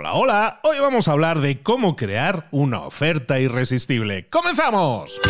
Hola, hola. Hoy vamos a hablar de cómo crear una oferta irresistible. ¡Comenzamos!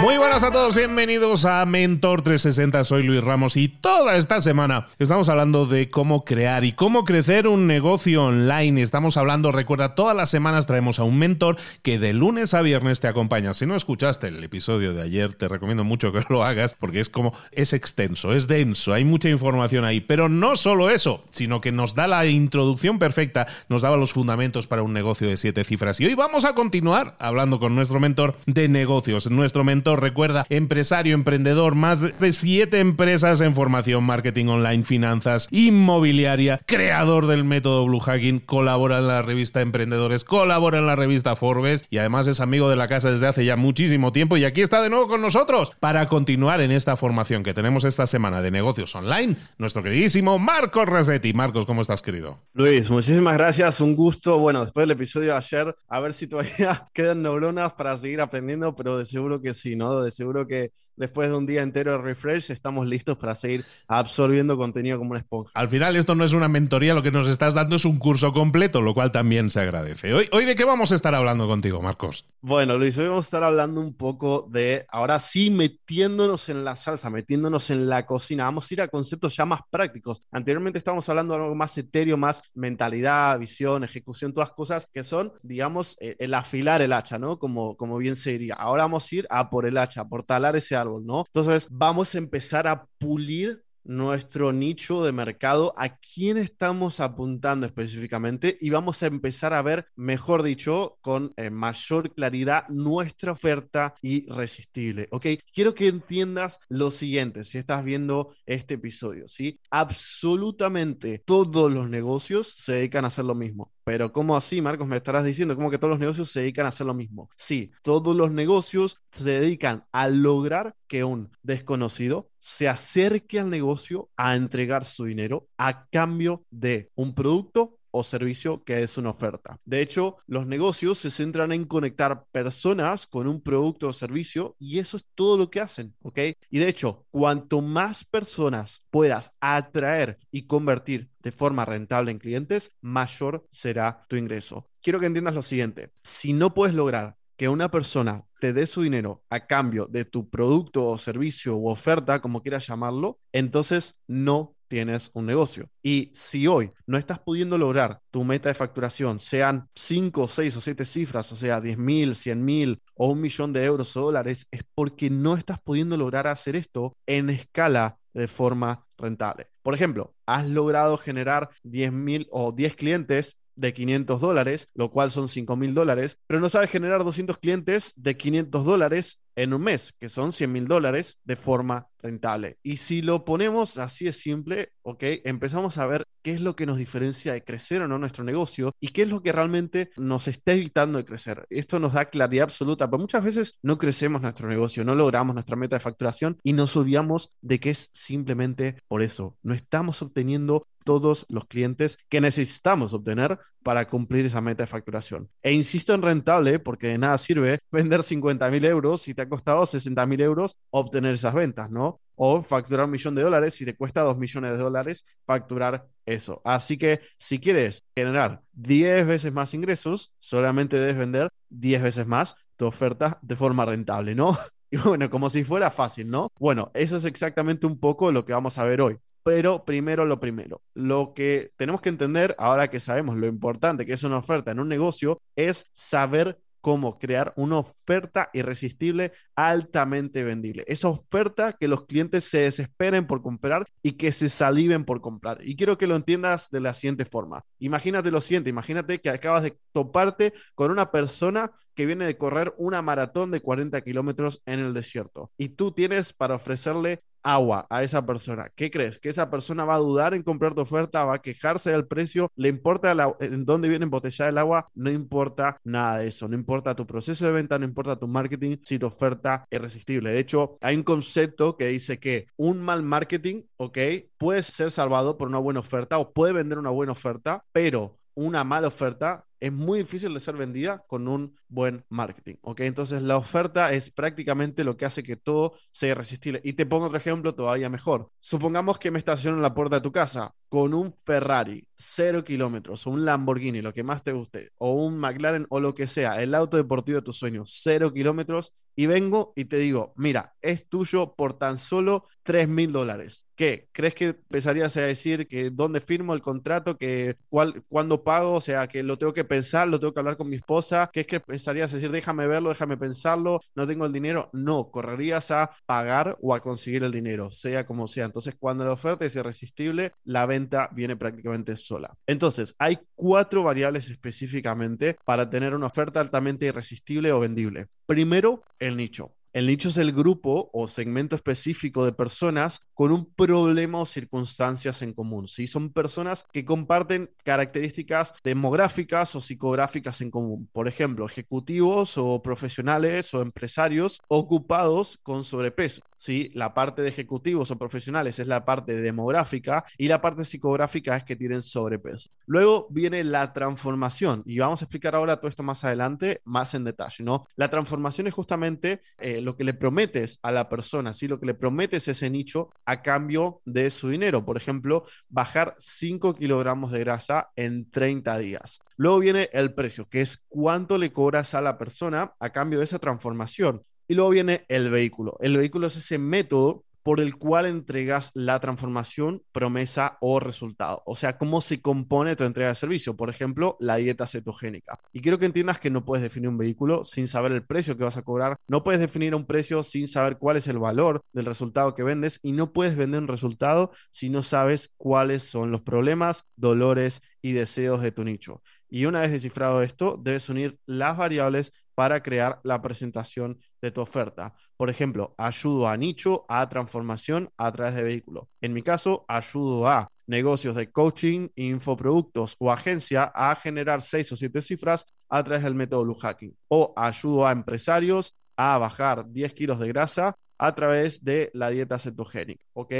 Muy buenas a todos, bienvenidos a Mentor 360, soy Luis Ramos y toda esta semana estamos hablando de cómo crear y cómo crecer un negocio online. Estamos hablando, recuerda, todas las semanas traemos a un mentor que de lunes a viernes te acompaña. Si no escuchaste el episodio de ayer, te recomiendo mucho que lo hagas porque es como, es extenso, es denso, hay mucha información ahí. Pero no solo eso, sino que nos da la introducción perfecta, nos daba los fundamentos para un negocio de siete cifras. Y hoy vamos a continuar hablando con nuestro mentor de negocios, nuestro mentor recuerda, empresario, emprendedor, más de siete empresas en formación, marketing online, finanzas, inmobiliaria, creador del método Blue Hacking, colabora en la revista Emprendedores, colabora en la revista Forbes y además es amigo de la casa desde hace ya muchísimo tiempo y aquí está de nuevo con nosotros para continuar en esta formación que tenemos esta semana de negocios online, nuestro queridísimo Marcos Resetti. Marcos, ¿cómo estás, querido? Luis, muchísimas gracias, un gusto. Bueno, después del episodio de ayer, a ver si todavía quedan neuronas para seguir aprendiendo, pero de seguro que sí, ¿no? De seguro que después de un día entero de refresh estamos listos para seguir absorbiendo contenido como una esponja. Al final esto no es una mentoría, lo que nos estás dando es un curso completo, lo cual también se agradece. Hoy, hoy de qué vamos a estar hablando contigo, Marcos? Bueno, Luis, hoy vamos a estar hablando un poco de, ahora sí, metiéndonos en la salsa, metiéndonos en la cocina. Vamos a ir a conceptos ya más prácticos. Anteriormente estábamos hablando de algo más etéreo, más mentalidad, visión, ejecución, todas cosas que son, digamos, eh, el afilar el hacha, ¿no? Como, como bien se diría. Ahora vamos a ir a por el hacha, por talar ese árbol, ¿no? Entonces vamos a empezar a pulir nuestro nicho de mercado, a quién estamos apuntando específicamente y vamos a empezar a ver, mejor dicho, con eh, mayor claridad nuestra oferta irresistible, ¿ok? Quiero que entiendas lo siguiente, si estás viendo este episodio, ¿sí? Absolutamente todos los negocios se dedican a hacer lo mismo. Pero ¿cómo así, Marcos? Me estarás diciendo ¿cómo que todos los negocios se dedican a hacer lo mismo. Sí, todos los negocios se dedican a lograr que un desconocido se acerque al negocio a entregar su dinero a cambio de un producto o servicio que es una oferta. De hecho, los negocios se centran en conectar personas con un producto o servicio y eso es todo lo que hacen, ¿ok? Y de hecho, cuanto más personas puedas atraer y convertir de forma rentable en clientes, mayor será tu ingreso. Quiero que entiendas lo siguiente, si no puedes lograr que una persona te dé su dinero a cambio de tu producto o servicio u oferta, como quieras llamarlo, entonces no tienes un negocio. Y si hoy no estás pudiendo lograr tu meta de facturación, sean 5, 6 o 7 cifras, o sea, 10 mil, 100 mil o un millón de euros o dólares, es porque no estás pudiendo lograr hacer esto en escala de forma rentable. Por ejemplo, has logrado generar 10 mil o 10 clientes de 500 dólares, lo cual son 5 mil dólares, pero no sabes generar 200 clientes de 500 dólares en un mes, que son 100 mil dólares de forma rentable. Y si lo ponemos así de simple, ok, empezamos a ver qué es lo que nos diferencia de crecer o no nuestro negocio y qué es lo que realmente nos está evitando de crecer. Esto nos da claridad absoluta, pero muchas veces no crecemos nuestro negocio, no logramos nuestra meta de facturación y nos olvidamos de que es simplemente por eso. No estamos obteniendo todos los clientes que necesitamos obtener para cumplir esa meta de facturación. E insisto en rentable porque de nada sirve vender 50 mil euros si te ha costado 60 mil euros obtener esas ventas, ¿no? O facturar un millón de dólares si te cuesta 2 millones de dólares facturar eso. Así que si quieres generar 10 veces más ingresos, solamente debes vender 10 veces más tu oferta de forma rentable, ¿no? Y bueno, como si fuera fácil, ¿no? Bueno, eso es exactamente un poco lo que vamos a ver hoy. Pero primero lo primero, lo que tenemos que entender ahora que sabemos lo importante que es una oferta en un negocio es saber cómo crear una oferta irresistible altamente vendible. Esa oferta que los clientes se desesperen por comprar y que se saliven por comprar. Y quiero que lo entiendas de la siguiente forma. Imagínate lo siguiente, imagínate que acabas de toparte con una persona que viene de correr una maratón de 40 kilómetros en el desierto y tú tienes para ofrecerle agua a esa persona. ¿Qué crees? ¿Que esa persona va a dudar en comprar tu oferta? ¿Va a quejarse del precio? ¿Le importa en dónde viene embotellada el agua? No importa nada de eso. No importa tu proceso de venta, no importa tu marketing si tu oferta es irresistible. De hecho, hay un concepto que dice que un mal marketing, ¿ok? Puede ser salvado por una buena oferta o puede vender una buena oferta, pero una mala oferta es muy difícil de ser vendida con un buen marketing. ¿ok? Entonces la oferta es prácticamente lo que hace que todo sea irresistible. Y te pongo otro ejemplo todavía mejor. Supongamos que me estaciono en la puerta de tu casa con un Ferrari, cero kilómetros, o un Lamborghini, lo que más te guste, o un McLaren o lo que sea, el auto deportivo de tus sueños, cero kilómetros, y vengo y te digo, mira, es tuyo por tan solo 3 mil dólares. ¿Qué? ¿Crees que empezarías a decir que dónde firmo el contrato, que cuál, cuándo pago, o sea, que lo tengo que pensar, lo tengo que hablar con mi esposa? ¿Qué es que empezarías a decir, déjame verlo, déjame pensarlo, no tengo el dinero? No, correrías a pagar o a conseguir el dinero, sea como sea. Entonces, cuando la oferta es irresistible, la venta viene prácticamente sola. Entonces, hay cuatro variables específicamente para tener una oferta altamente irresistible o vendible. Primero, el nicho. El nicho es el grupo o segmento específico de personas con un problema o circunstancias en común. ¿sí? Son personas que comparten características demográficas o psicográficas en común. Por ejemplo, ejecutivos o profesionales o empresarios ocupados con sobrepeso. ¿Sí? La parte de ejecutivos o profesionales es la parte demográfica y la parte psicográfica es que tienen sobrepeso. Luego viene la transformación y vamos a explicar ahora todo esto más adelante, más en detalle. ¿no? La transformación es justamente... Eh, lo que le prometes a la persona, ¿sí? lo que le prometes a ese nicho a cambio de su dinero. Por ejemplo, bajar 5 kilogramos de grasa en 30 días. Luego viene el precio, que es cuánto le cobras a la persona a cambio de esa transformación. Y luego viene el vehículo. El vehículo es ese método por el cual entregas la transformación, promesa o resultado. O sea, cómo se compone tu entrega de servicio. Por ejemplo, la dieta cetogénica. Y quiero que entiendas que no puedes definir un vehículo sin saber el precio que vas a cobrar. No puedes definir un precio sin saber cuál es el valor del resultado que vendes. Y no puedes vender un resultado si no sabes cuáles son los problemas, dolores y deseos de tu nicho. Y una vez descifrado esto, debes unir las variables para crear la presentación de tu oferta. Por ejemplo, ayudo a nicho, a transformación a través de vehículo. En mi caso, ayudo a negocios de coaching, infoproductos o agencia a generar seis o siete cifras a través del método Blue Hacking. O ayudo a empresarios a bajar 10 kilos de grasa a través de la dieta cetogénica, ¿ok?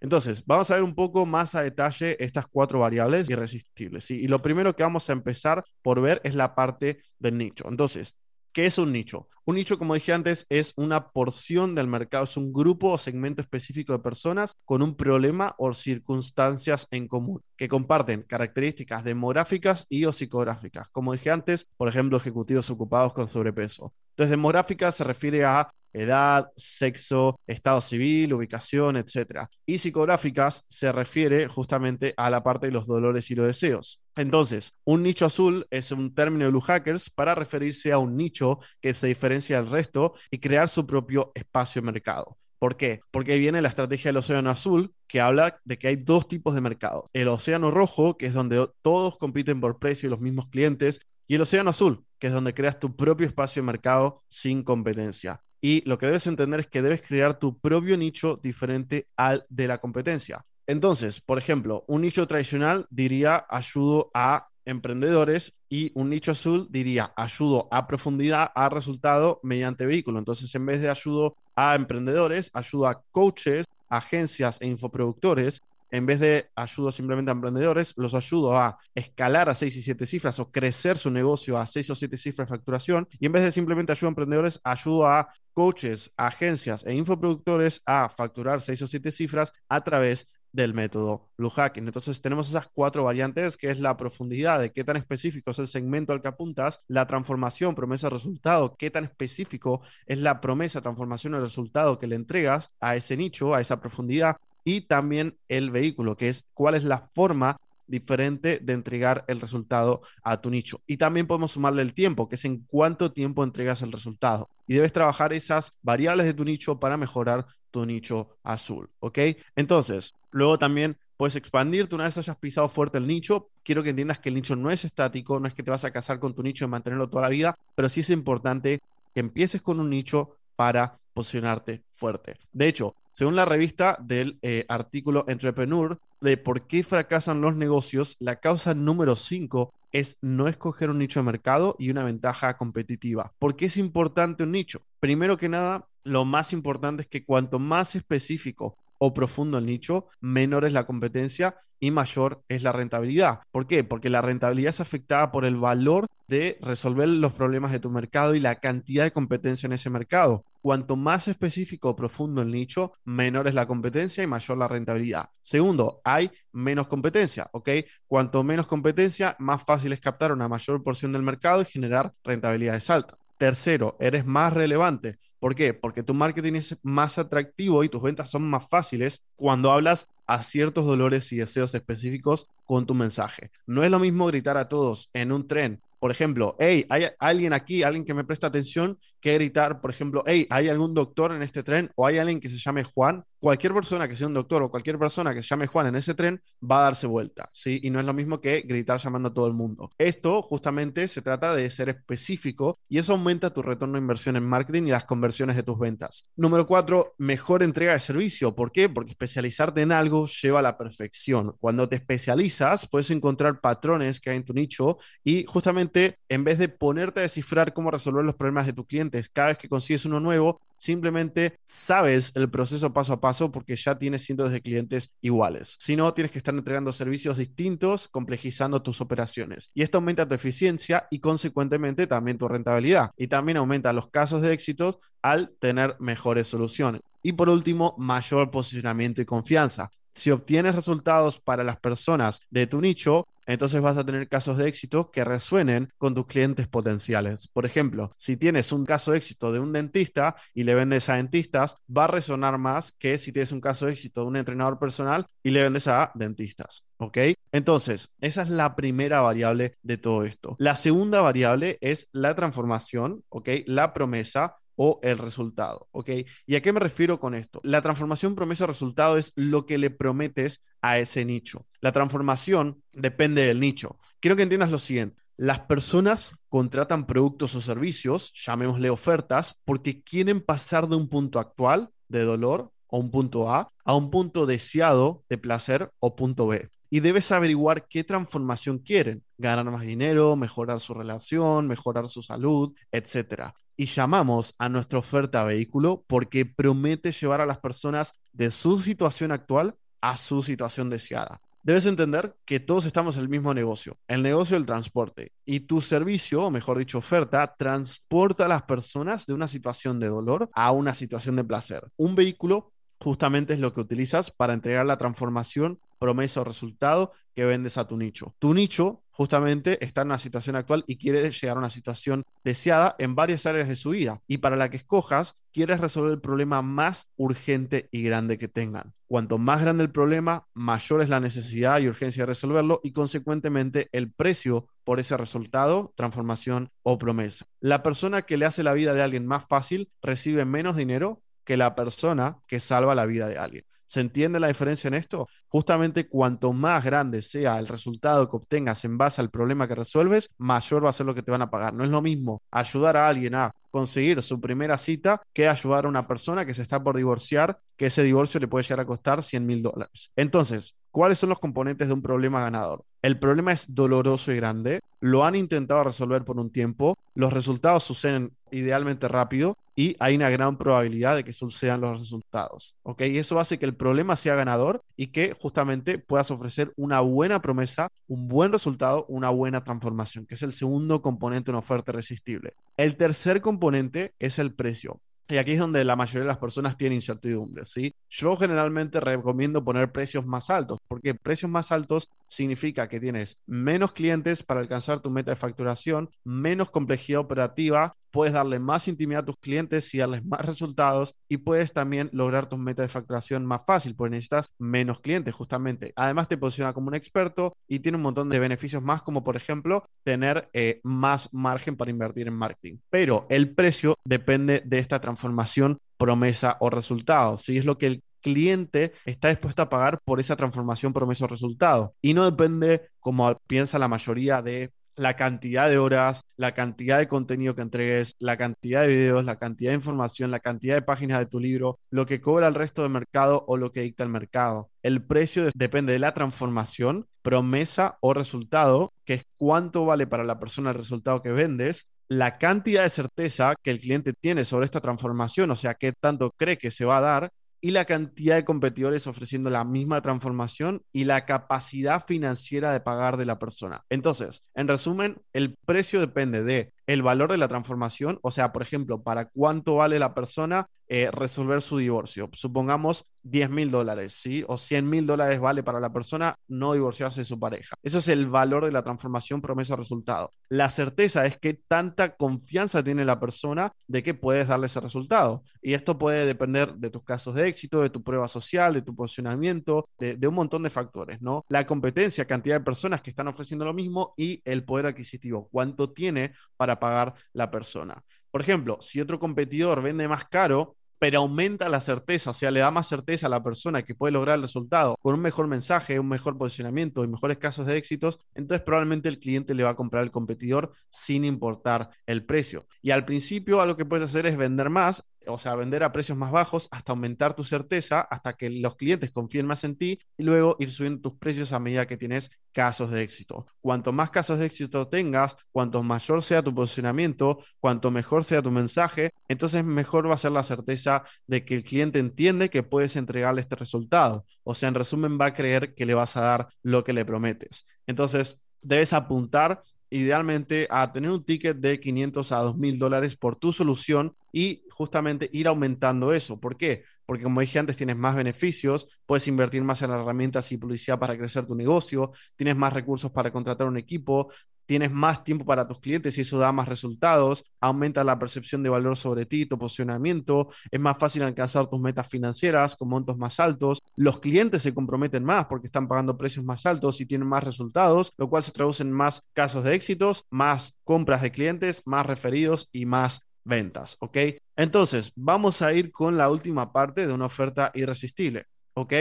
Entonces, vamos a ver un poco más a detalle estas cuatro variables irresistibles. Y lo primero que vamos a empezar por ver es la parte del nicho. Entonces, ¿Qué es un nicho? Un nicho, como dije antes, es una porción del mercado, es un grupo o segmento específico de personas con un problema o circunstancias en común, que comparten características demográficas y o psicográficas. Como dije antes, por ejemplo, ejecutivos ocupados con sobrepeso. Entonces, demográfica se refiere a edad, sexo, estado civil, ubicación, etc. Y psicográficas se refiere justamente a la parte de los dolores y los deseos. Entonces, un nicho azul es un término de Blue Hackers para referirse a un nicho que se diferencia del resto y crear su propio espacio mercado. ¿Por qué? Porque viene la estrategia del océano azul, que habla de que hay dos tipos de mercados. El océano rojo, que es donde todos compiten por precio y los mismos clientes, y el océano azul, que es donde creas tu propio espacio de mercado sin competencia. Y lo que debes entender es que debes crear tu propio nicho diferente al de la competencia. Entonces, por ejemplo, un nicho tradicional diría ayudo a emprendedores y un nicho azul diría ayudo a profundidad a resultado mediante vehículo. Entonces, en vez de ayudo a emprendedores, ayudo a coaches, agencias e infoproductores en vez de ayudo simplemente a emprendedores, los ayudo a escalar a 6 y 7 cifras o crecer su negocio a 6 o 7 cifras de facturación. Y en vez de simplemente ayudo a emprendedores, ayudo a coaches, agencias e infoproductores a facturar 6 o 7 cifras a través del método Blue Hacking. Entonces tenemos esas cuatro variantes, que es la profundidad de qué tan específico es el segmento al que apuntas, la transformación, promesa, resultado, qué tan específico es la promesa, transformación o resultado que le entregas a ese nicho, a esa profundidad, y también el vehículo, que es cuál es la forma diferente de entregar el resultado a tu nicho. Y también podemos sumarle el tiempo, que es en cuánto tiempo entregas el resultado. Y debes trabajar esas variables de tu nicho para mejorar tu nicho azul, ¿ok? Entonces, luego también puedes expandirte una vez hayas pisado fuerte el nicho. Quiero que entiendas que el nicho no es estático, no es que te vas a casar con tu nicho y mantenerlo toda la vida, pero sí es importante que empieces con un nicho para posicionarte fuerte. De hecho, según la revista del eh, artículo Entrepreneur de por qué fracasan los negocios, la causa número 5 es no escoger un nicho de mercado y una ventaja competitiva. ¿Por qué es importante un nicho? Primero que nada, lo más importante es que cuanto más específico o profundo el nicho, menor es la competencia y mayor es la rentabilidad. ¿Por qué? Porque la rentabilidad es afectada por el valor de resolver los problemas de tu mercado y la cantidad de competencia en ese mercado. Cuanto más específico o profundo el nicho, menor es la competencia y mayor la rentabilidad. Segundo, hay menos competencia, ¿ok? Cuanto menos competencia, más fácil es captar una mayor porción del mercado y generar rentabilidades altas. Tercero, eres más relevante. ¿Por qué? Porque tu marketing es más atractivo y tus ventas son más fáciles cuando hablas a ciertos dolores y deseos específicos con tu mensaje. No es lo mismo gritar a todos en un tren por ejemplo, hey, hay alguien aquí, alguien que me presta atención, que gritar, por ejemplo, hey, ¿hay algún doctor en este tren? ¿O hay alguien que se llame Juan? Cualquier persona que sea un doctor o cualquier persona que se llame Juan en ese tren va a darse vuelta, ¿sí? Y no es lo mismo que gritar llamando a todo el mundo. Esto justamente se trata de ser específico y eso aumenta tu retorno de inversión en marketing y las conversiones de tus ventas. Número cuatro, mejor entrega de servicio. ¿Por qué? Porque especializarte en algo lleva a la perfección. Cuando te especializas, puedes encontrar patrones que hay en tu nicho y justamente en vez de ponerte a descifrar cómo resolver los problemas de tus cada vez que consigues uno nuevo, simplemente sabes el proceso paso a paso porque ya tienes cientos de clientes iguales. Si no, tienes que estar entregando servicios distintos, complejizando tus operaciones. Y esto aumenta tu eficiencia y consecuentemente también tu rentabilidad. Y también aumenta los casos de éxito al tener mejores soluciones. Y por último, mayor posicionamiento y confianza. Si obtienes resultados para las personas de tu nicho, entonces vas a tener casos de éxito que resuenen con tus clientes potenciales. Por ejemplo, si tienes un caso de éxito de un dentista y le vendes a dentistas, va a resonar más que si tienes un caso de éxito de un entrenador personal y le vendes a dentistas. ¿Ok? Entonces, esa es la primera variable de todo esto. La segunda variable es la transformación, ¿ok? La promesa o el resultado, ¿ok? ¿Y a qué me refiero con esto? La transformación promesa-resultado es lo que le prometes a ese nicho. La transformación depende del nicho. Quiero que entiendas lo siguiente. Las personas contratan productos o servicios, llamémosle ofertas, porque quieren pasar de un punto actual de dolor o un punto A a un punto deseado de placer o punto B y debes averiguar qué transformación quieren. Ganar más dinero, mejorar su relación, mejorar su salud, etc. Y llamamos a nuestra oferta vehículo porque promete llevar a las personas de su situación actual a su situación deseada. Debes entender que todos estamos en el mismo negocio, el negocio del transporte, y tu servicio, o mejor dicho, oferta, transporta a las personas de una situación de dolor a una situación de placer. Un vehículo justamente es lo que utilizas para entregar la transformación promesa o resultado que vendes a tu nicho. Tu nicho justamente está en una situación actual y quiere llegar a una situación deseada en varias áreas de su vida. Y para la que escojas, quieres resolver el problema más urgente y grande que tengan. Cuanto más grande el problema, mayor es la necesidad y urgencia de resolverlo y consecuentemente el precio por ese resultado, transformación o promesa. La persona que le hace la vida de alguien más fácil recibe menos dinero que la persona que salva la vida de alguien. ¿Se entiende la diferencia en esto? Justamente cuanto más grande sea el resultado que obtengas en base al problema que resuelves, mayor va a ser lo que te van a pagar. No es lo mismo ayudar a alguien a conseguir su primera cita que ayudar a una persona que se está por divorciar, que ese divorcio le puede llegar a costar 100 mil dólares. Entonces, ¿cuáles son los componentes de un problema ganador? El problema es doloroso y grande, lo han intentado resolver por un tiempo, los resultados suceden idealmente rápido y hay una gran probabilidad de que sucedan los resultados. ¿Ok? Y eso hace que el problema sea ganador y que justamente puedas ofrecer una buena promesa, un buen resultado, una buena transformación, que es el segundo componente de una oferta irresistible. El tercer componente es el precio. Y aquí es donde la mayoría de las personas tienen incertidumbre, ¿sí? Yo generalmente recomiendo poner precios más altos, porque precios más altos significa que tienes menos clientes para alcanzar tu meta de facturación, menos complejidad operativa, puedes darle más intimidad a tus clientes y darles más resultados y puedes también lograr tus metas de facturación más fácil porque necesitas menos clientes justamente. Además te posiciona como un experto y tiene un montón de beneficios más como por ejemplo tener eh, más margen para invertir en marketing. Pero el precio depende de esta transformación promesa o resultado. Si es lo que el cliente está dispuesto a pagar por esa transformación promesa o resultado. Y no depende, como piensa la mayoría de la cantidad de horas, la cantidad de contenido que entregues, la cantidad de videos, la cantidad de información, la cantidad de páginas de tu libro, lo que cobra el resto del mercado o lo que dicta el mercado. El precio depende de la transformación, promesa o resultado, que es cuánto vale para la persona el resultado que vendes, la cantidad de certeza que el cliente tiene sobre esta transformación, o sea, qué tanto cree que se va a dar, y la cantidad de competidores ofreciendo la misma transformación y la capacidad financiera de pagar de la persona. Entonces, en resumen, el precio depende de el valor de la transformación, o sea, por ejemplo, para cuánto vale la persona eh, resolver su divorcio. Supongamos 10 mil dólares, ¿sí? O 100 mil dólares vale para la persona no divorciarse de su pareja. Eso es el valor de la transformación promesa-resultado. La certeza es que tanta confianza tiene la persona de que puedes darle ese resultado. Y esto puede depender de tus casos de éxito, de tu prueba social, de tu posicionamiento, de, de un montón de factores, ¿no? La competencia, cantidad de personas que están ofreciendo lo mismo y el poder adquisitivo, cuánto tiene para pagar la persona. Por ejemplo, si otro competidor vende más caro, pero aumenta la certeza, o sea, le da más certeza a la persona que puede lograr el resultado con un mejor mensaje, un mejor posicionamiento y mejores casos de éxitos, entonces probablemente el cliente le va a comprar al competidor sin importar el precio. Y al principio algo que puedes hacer es vender más o sea, vender a precios más bajos hasta aumentar tu certeza, hasta que los clientes confíen más en ti y luego ir subiendo tus precios a medida que tienes casos de éxito. Cuanto más casos de éxito tengas, cuanto mayor sea tu posicionamiento, cuanto mejor sea tu mensaje, entonces mejor va a ser la certeza de que el cliente entiende que puedes entregarle este resultado. O sea, en resumen, va a creer que le vas a dar lo que le prometes. Entonces, debes apuntar idealmente a tener un ticket de 500 a 2000 dólares por tu solución y justamente ir aumentando eso. ¿Por qué? Porque como dije antes, tienes más beneficios, puedes invertir más en herramientas y publicidad para crecer tu negocio, tienes más recursos para contratar un equipo, tienes más tiempo para tus clientes y eso da más resultados, aumenta la percepción de valor sobre ti, tu posicionamiento, es más fácil alcanzar tus metas financieras con montos más altos, los clientes se comprometen más porque están pagando precios más altos y tienen más resultados, lo cual se traduce en más casos de éxitos, más compras de clientes, más referidos y más ventas, ¿ok? Entonces, vamos a ir con la última parte de una oferta irresistible, ¿ok?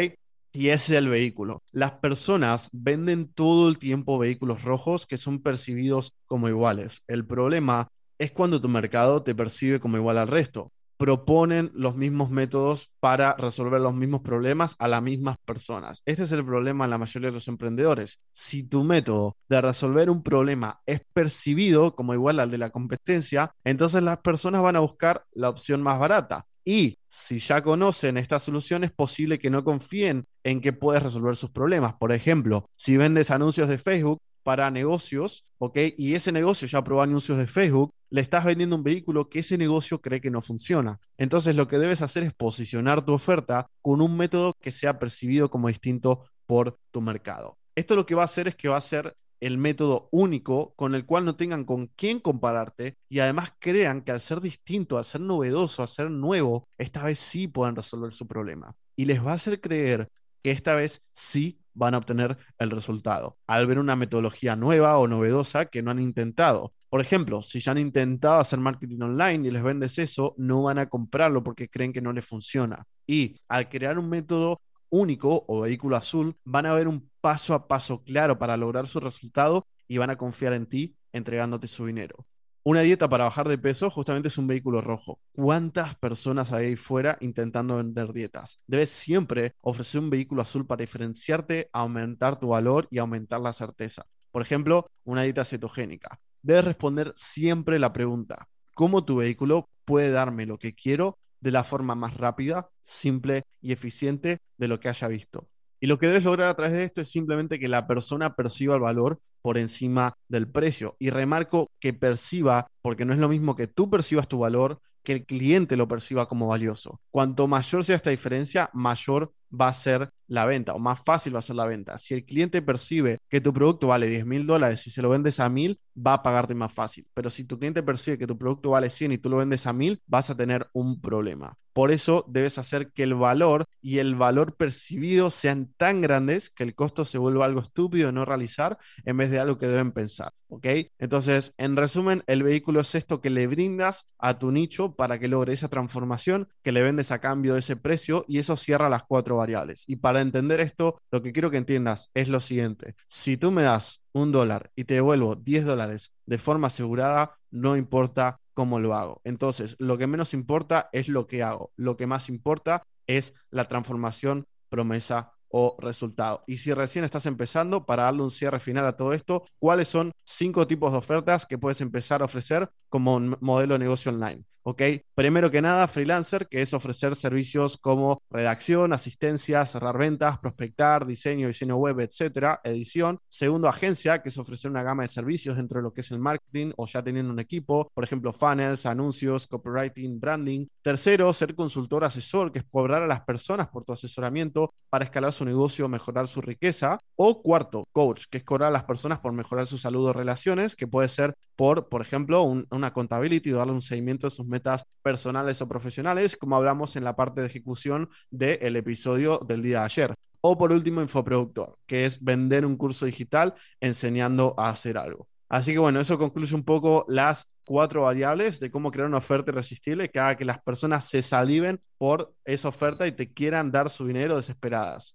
Y es el vehículo. Las personas venden todo el tiempo vehículos rojos que son percibidos como iguales. El problema es cuando tu mercado te percibe como igual al resto proponen los mismos métodos para resolver los mismos problemas a las mismas personas. Este es el problema en la mayoría de los emprendedores. Si tu método de resolver un problema es percibido como igual al de la competencia, entonces las personas van a buscar la opción más barata. Y si ya conocen esta solución, es posible que no confíen en que puedes resolver sus problemas. Por ejemplo, si vendes anuncios de Facebook, para negocios, ¿ok? Y ese negocio ya probó anuncios de Facebook, le estás vendiendo un vehículo que ese negocio cree que no funciona. Entonces lo que debes hacer es posicionar tu oferta con un método que sea percibido como distinto por tu mercado. Esto lo que va a hacer es que va a ser el método único con el cual no tengan con quién compararte y además crean que al ser distinto, al ser novedoso, al ser nuevo, esta vez sí pueden resolver su problema. Y les va a hacer creer que esta vez sí van a obtener el resultado, al ver una metodología nueva o novedosa que no han intentado. Por ejemplo, si ya han intentado hacer marketing online y les vendes eso, no van a comprarlo porque creen que no les funciona. Y al crear un método único o vehículo azul, van a ver un paso a paso claro para lograr su resultado y van a confiar en ti entregándote su dinero. Una dieta para bajar de peso justamente es un vehículo rojo. ¿Cuántas personas hay ahí fuera intentando vender dietas? Debes siempre ofrecer un vehículo azul para diferenciarte, aumentar tu valor y aumentar la certeza. Por ejemplo, una dieta cetogénica. Debes responder siempre la pregunta, ¿cómo tu vehículo puede darme lo que quiero de la forma más rápida, simple y eficiente de lo que haya visto? Y lo que debes lograr a través de esto es simplemente que la persona perciba el valor por encima del precio. Y remarco que perciba, porque no es lo mismo que tú percibas tu valor, que el cliente lo perciba como valioso. Cuanto mayor sea esta diferencia, mayor va a ser la venta o más fácil va a ser la venta. Si el cliente percibe que tu producto vale 10 mil dólares y se lo vendes a mil, va a pagarte más fácil. Pero si tu cliente percibe que tu producto vale 100 y tú lo vendes a mil, vas a tener un problema. Por eso debes hacer que el valor y el valor percibido sean tan grandes que el costo se vuelva algo estúpido de no realizar en vez de algo que deben pensar. ¿Ok? Entonces, en resumen, el vehículo es esto que le brindas a tu nicho para que logre esa transformación que le vendes a cambio de ese precio y eso cierra las cuatro variables. Y para entender esto, lo que quiero que entiendas es lo siguiente. Si tú me das un dólar y te devuelvo 10 dólares de forma asegurada, no importa cómo lo hago. Entonces, lo que menos importa es lo que hago. Lo que más importa es la transformación, promesa o resultado. Y si recién estás empezando, para darle un cierre final a todo esto, ¿cuáles son cinco tipos de ofertas que puedes empezar a ofrecer como un modelo de negocio online? ¿Ok? Primero que nada, freelancer, que es ofrecer servicios como redacción, asistencia, cerrar ventas, prospectar, diseño, diseño web, etcétera, edición. Segundo, agencia, que es ofrecer una gama de servicios dentro de lo que es el marketing o ya teniendo un equipo, por ejemplo, funnels, anuncios, copywriting, branding. Tercero, ser consultor asesor, que es cobrar a las personas por tu asesoramiento para escalar su negocio mejorar su riqueza. O cuarto, coach, que es cobrar a las personas por mejorar su salud o relaciones, que puede ser por, por ejemplo, una contabilidad y darle un seguimiento de sus metas personales o profesionales, como hablamos en la parte de ejecución del episodio del día de ayer. O por último, infoproductor, que es vender un curso digital enseñando a hacer algo. Así que bueno, eso concluye un poco las cuatro variables de cómo crear una oferta irresistible que haga que las personas se saliven por esa oferta y te quieran dar su dinero desesperadas.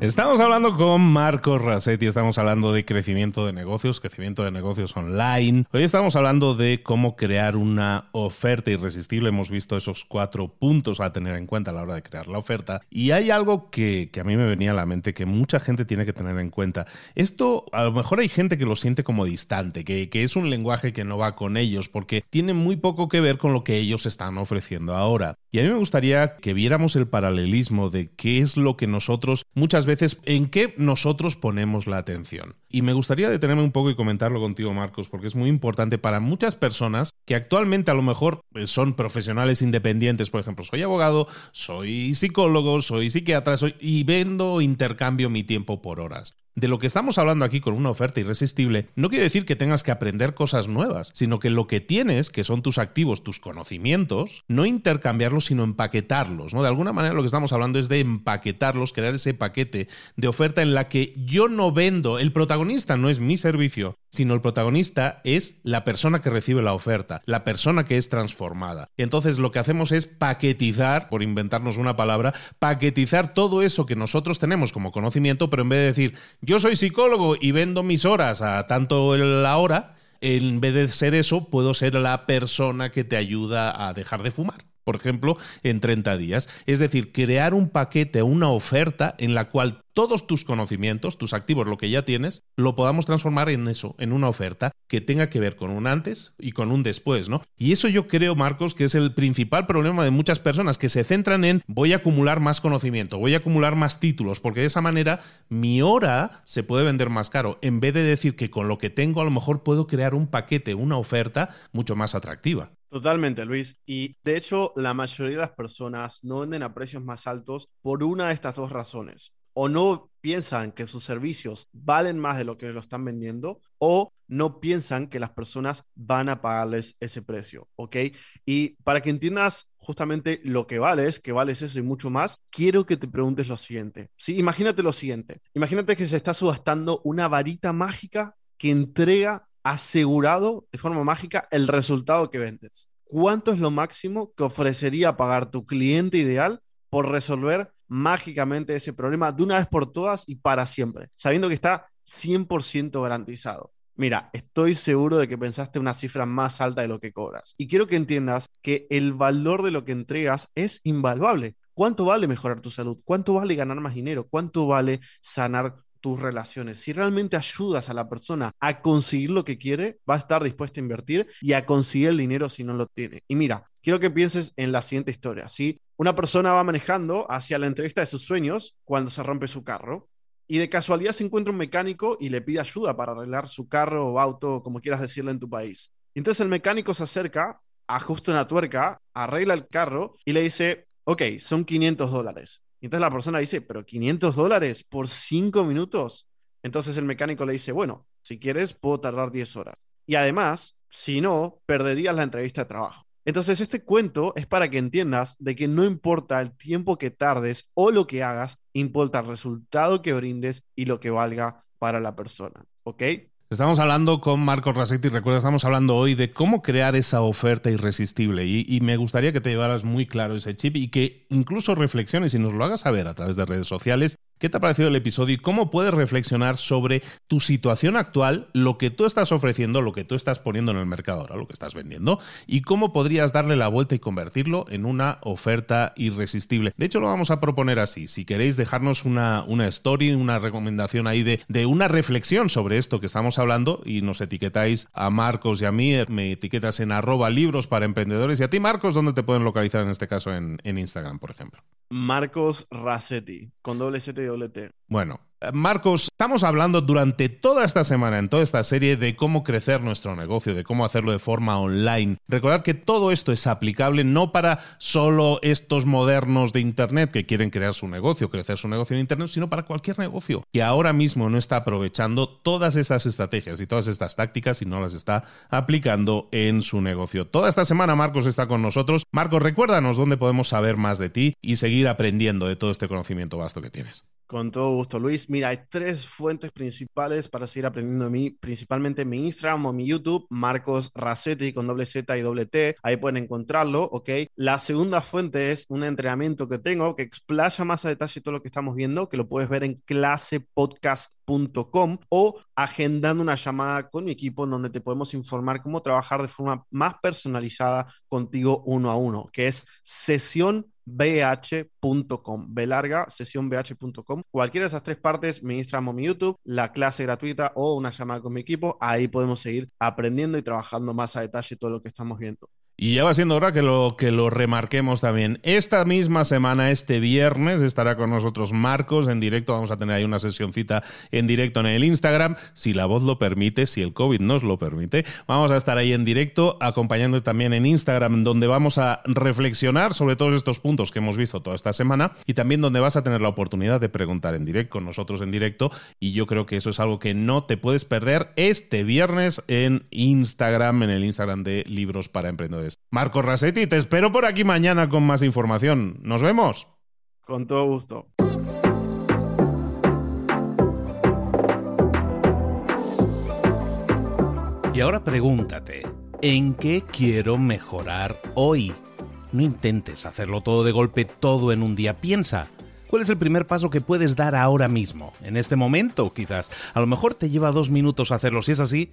Estamos hablando con Marcos Rasetti, estamos hablando de crecimiento de negocios, crecimiento de negocios online. Hoy estamos hablando de cómo crear una oferta irresistible. Hemos visto esos cuatro puntos a tener en cuenta a la hora de crear la oferta. Y hay algo que, a mí me venía a la mente que mucha gente tiene que tener en cuenta. Esto, a lo mejor hay gente que lo siente como distante, que, que es un lenguaje que no va con ellos, porque tiene muy poco que ver con lo que ellos están ofreciendo ahora. Y a mí me gustaría que viéramos el paralelismo de qué es lo que nosotros muchas veces, en qué nosotros ponemos la atención. Y me gustaría detenerme un poco y comentarlo contigo, Marcos, porque es muy importante para muchas personas que actualmente a lo mejor eh, son profesionales independientes. Por ejemplo, soy abogado, soy psicólogo, soy psiquiatra, soy y vendo, intercambio mi tiempo por horas de lo que estamos hablando aquí con una oferta irresistible no quiere decir que tengas que aprender cosas nuevas, sino que lo que tienes, que son tus activos, tus conocimientos, no intercambiarlos, sino empaquetarlos, ¿no? De alguna manera lo que estamos hablando es de empaquetarlos, crear ese paquete de oferta en la que yo no vendo, el protagonista no es mi servicio, sino el protagonista es la persona que recibe la oferta, la persona que es transformada. Entonces lo que hacemos es paquetizar, por inventarnos una palabra, paquetizar todo eso que nosotros tenemos como conocimiento, pero en vez de decir, yo soy psicólogo y vendo mis horas a tanto la hora, en vez de ser eso, puedo ser la persona que te ayuda a dejar de fumar por ejemplo, en 30 días. Es decir, crear un paquete, una oferta en la cual todos tus conocimientos, tus activos, lo que ya tienes, lo podamos transformar en eso, en una oferta que tenga que ver con un antes y con un después, ¿no? Y eso yo creo, Marcos, que es el principal problema de muchas personas que se centran en voy a acumular más conocimiento, voy a acumular más títulos, porque de esa manera mi hora se puede vender más caro, en vez de decir que con lo que tengo a lo mejor puedo crear un paquete, una oferta mucho más atractiva. Totalmente, Luis. Y de hecho, la mayoría de las personas no venden a precios más altos por una de estas dos razones o no piensan que sus servicios valen más de lo que lo están vendiendo o no piensan que las personas van a pagarles ese precio, ¿ok? Y para que entiendas justamente lo que vales, que vales eso y mucho más, quiero que te preguntes lo siguiente, ¿sí? Imagínate lo siguiente, imagínate que se está subastando una varita mágica que entrega asegurado de forma mágica el resultado que vendes. ¿Cuánto es lo máximo que ofrecería pagar tu cliente ideal por resolver mágicamente ese problema de una vez por todas y para siempre, sabiendo que está 100% garantizado. Mira, estoy seguro de que pensaste una cifra más alta de lo que cobras. Y quiero que entiendas que el valor de lo que entregas es invaluable. ¿Cuánto vale mejorar tu salud? ¿Cuánto vale ganar más dinero? ¿Cuánto vale sanar tus relaciones. Si realmente ayudas a la persona a conseguir lo que quiere, va a estar dispuesta a invertir y a conseguir el dinero si no lo tiene. Y mira, quiero que pienses en la siguiente historia, ¿sí? Una persona va manejando hacia la entrevista de sus sueños cuando se rompe su carro y de casualidad se encuentra un mecánico y le pide ayuda para arreglar su carro o auto, como quieras decirle en tu país. entonces el mecánico se acerca, ajusta una tuerca, arregla el carro y le dice, ok, son 500 dólares. Entonces la persona dice, pero 500 dólares por 5 minutos. Entonces el mecánico le dice, bueno, si quieres puedo tardar 10 horas. Y además, si no, perderías la entrevista de trabajo. Entonces, este cuento es para que entiendas de que no importa el tiempo que tardes o lo que hagas, importa el resultado que brindes y lo que valga para la persona. ¿Ok? Estamos hablando con Marcos Rasetti, recuerda, estamos hablando hoy de cómo crear esa oferta irresistible. Y, me gustaría que te llevaras muy claro ese chip y que incluso reflexiones y nos lo hagas saber a través de redes sociales qué te ha parecido el episodio y cómo puedes reflexionar sobre tu situación actual, lo que tú estás ofreciendo, lo que tú estás poniendo en el mercado ahora, lo que estás vendiendo, y cómo podrías darle la vuelta y convertirlo en una oferta irresistible. De hecho, lo vamos a proponer así. Si queréis dejarnos una, una story, una recomendación ahí de, de una reflexión sobre esto que estamos hablando y nos etiquetáis a Marcos y a mí, me etiquetas en arroba libros para emprendedores y a ti, Marcos, ¿dónde te pueden localizar en este caso en, Instagram, por ejemplo? Marcos Racetti, con doble Z Bueno, Marcos, estamos hablando durante toda esta semana, en toda esta serie, de cómo crecer nuestro negocio, de cómo hacerlo de forma online. Recordad que todo esto es aplicable no para solo estos modernos de Internet que quieren crear su negocio, crecer su negocio en Internet, sino para cualquier negocio que ahora mismo no está aprovechando todas estas estrategias y todas estas tácticas y no las está aplicando en su negocio. Toda esta semana Marcos está con nosotros. Marcos, recuérdanos dónde podemos saber más de ti y seguir aprendiendo de todo este conocimiento vasto que tienes. Con todo gusto, Luis. Mira, hay tres fuentes principales para seguir aprendiendo de mí, principalmente mi Instagram o mi YouTube, Marcos Racetti con doble Z y doble T. Ahí pueden encontrarlo, ¿ok? La segunda fuente es un entrenamiento que tengo que explaya más a detalle todo lo que estamos viendo, que lo puedes ver en clasepodcast.com o agendando una llamada con mi equipo en donde te podemos informar cómo trabajar de forma más personalizada contigo uno a uno, que es sesión bh.com, B larga, sesionbh.com. Cualquiera de esas tres partes, mi Instagram o mi YouTube, la clase gratuita o una llamada con mi equipo, ahí podemos seguir aprendiendo y trabajando más a detalle todo lo que estamos viendo. Y ya va siendo hora que lo, que lo remarquemos también. Esta misma semana, este viernes, estará con nosotros Marcos en directo. Vamos a tener ahí una sesioncita en directo en el Instagram, si la voz lo permite, si el COVID nos lo permite. Vamos a estar ahí en directo, acompañando también en Instagram, donde vamos a reflexionar sobre todos estos puntos que hemos visto toda esta semana y también donde vas a tener la oportunidad de preguntar en directo con nosotros en directo. Y yo creo que eso es algo que no te puedes perder este viernes en Instagram, en el Instagram de Libros para Emprendedores. Marco Rasetti, te espero por aquí mañana con más información. Nos vemos. Con todo gusto. Y ahora pregúntate, ¿en qué quiero mejorar hoy? No intentes hacerlo todo de golpe, todo en un día. Piensa, ¿cuál es el primer paso que puedes dar ahora mismo? En este momento, quizás. A lo mejor te lleva dos minutos hacerlo. Si es así,